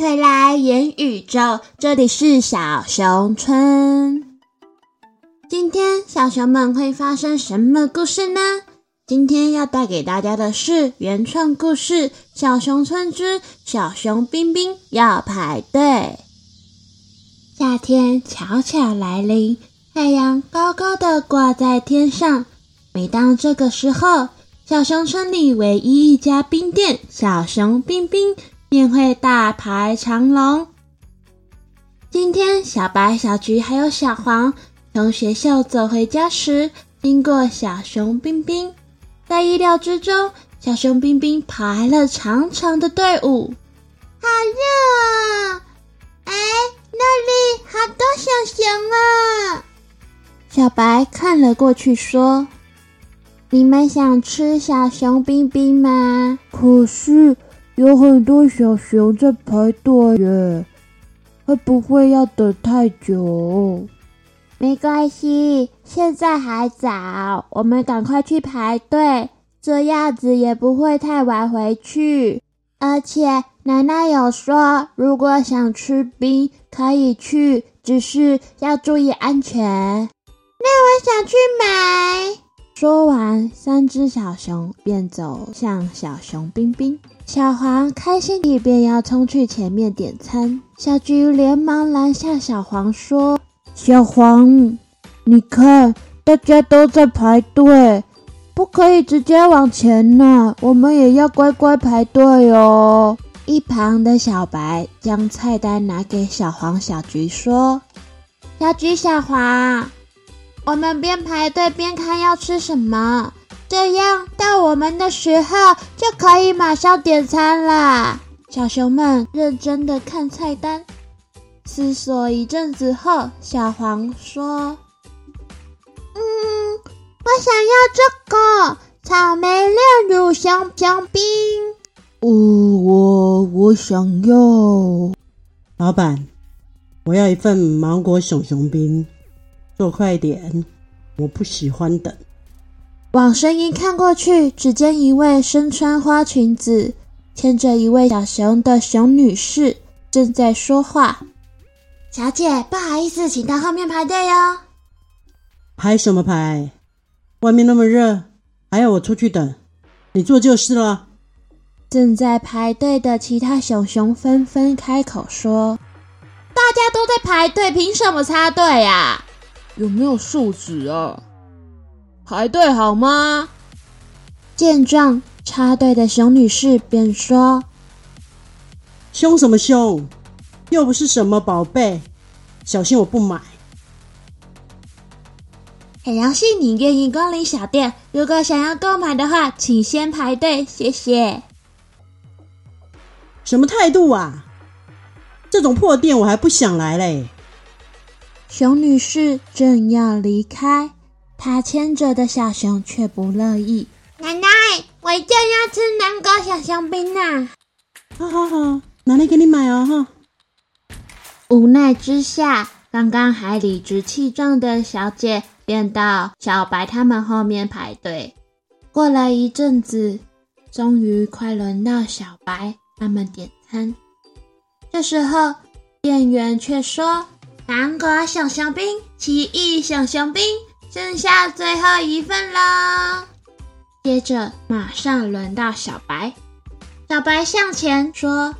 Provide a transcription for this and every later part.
回来，元宇宙，这里是小熊村。今天小熊们会发生什么故事呢？今天要带给大家的是原创故事《小熊村之小熊冰冰要排队》。夏天悄悄来临，太阳高高的挂在天上。每当这个时候，小熊村里唯一一家冰店——小熊冰冰。便会大排长龙。今天，小白、小橘还有小黄从学校走回家时，经过小熊冰冰，在意料之中，小熊冰冰排了长长的队伍。好热啊！哎，那里好多小熊啊！小白看了过去，说：“你们想吃小熊冰冰吗？”可是。有很多小熊在排队耶，会不会要等太久？没关系，现在还早，我们赶快去排队，这样子也不会太晚回去。而且奶奶有说，如果想吃冰，可以去，只是要注意安全。那我想去买。说完，三只小熊便走向小熊冰冰。小黄开心地便要冲去前面点餐，小橘连忙拦下小黄，说：“小黄，你看，大家都在排队，不可以直接往前呢，我们也要乖乖排队哦。”一旁的小白将菜单拿给小黄、小橘，说：“小橘、小黄，我们边排队边看要吃什么。”这样到我们的时候就可以马上点餐啦。小熊们认真的看菜单，思索一阵子后，小黄说：“嗯，我想要这个草莓炼乳香香冰。”“哦，我我想要。”老板，我要一份芒果熊熊冰，做快点，我不喜欢等。往声音看过去，只见一位身穿花裙子、牵着一位小熊的熊女士正在说话。小姐，不好意思，请到后面排队哟。排什么排？外面那么热，还要我出去等？你做就是了。正在排队的其他熊熊纷纷开口说：“大家都在排队，凭什么插队呀？有没有素质啊？”排队好吗？见状，插队的熊女士便说：“凶什么凶？又不是什么宝贝，小心我不买。”很荣幸你愿意光临小店，如果想要购买的话，请先排队，谢谢。什么态度啊？这种破店我还不想来嘞！熊女士正要离开。她牵着的小熊却不乐意。奶奶，我就要吃南瓜小熊冰呐！好好好，奶奶给你买哦哈。无奈之下，刚刚还理直气壮的小姐便到小白他们后面排队。过了一阵子，终于快轮到小白他们点餐。这时候，店员却说：“南瓜小熊冰，奇异小熊冰。”剩下最后一份了，接着马上轮到小白。小白向前说：“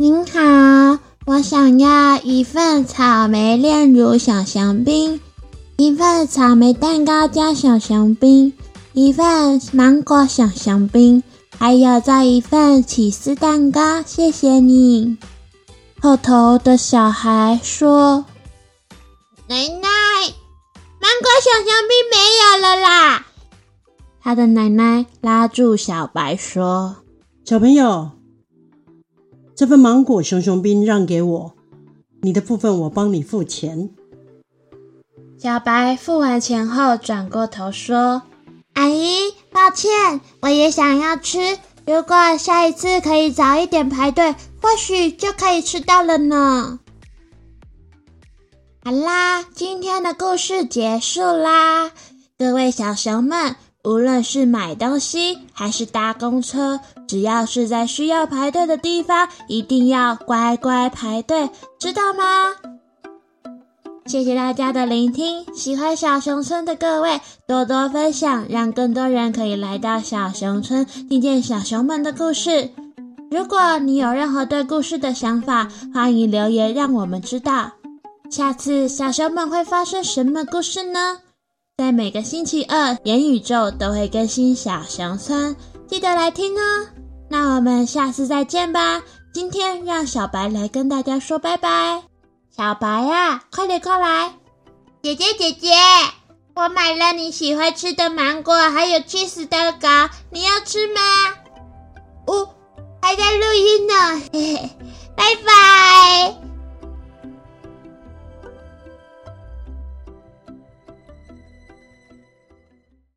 您好，我想要一份草莓炼乳小熊冰，一份草莓蛋糕加小熊冰，一份芒果小熊冰，还有再一份起司蛋糕。谢谢你。”后头的小孩说：“奶奶。”芒果小熊冰没有了啦！他的奶奶拉住小白说：“小朋友，这份芒果熊熊冰让给我，你的部分我帮你付钱。”小白付完钱后，转过头说：“阿姨，抱歉，我也想要吃。如果下一次可以早一点排队，或许就可以吃到了呢。”好啦，今天的故事结束啦！各位小熊们，无论是买东西还是搭公车，只要是在需要排队的地方，一定要乖乖排队，知道吗？谢谢大家的聆听，喜欢小熊村的各位多多分享，让更多人可以来到小熊村，听见小熊们的故事。如果你有任何对故事的想法，欢迎留言让我们知道。下次小熊们会发生什么故事呢？在每个星期二，言宇宙都会更新小熊村，记得来听哦。那我们下次再见吧。今天让小白来跟大家说拜拜。小白呀，快点过来！姐姐姐姐，我买了你喜欢吃的芒果，还有 cheese 蛋糕，你要吃吗？哦，还在录音呢，嘿嘿，拜拜。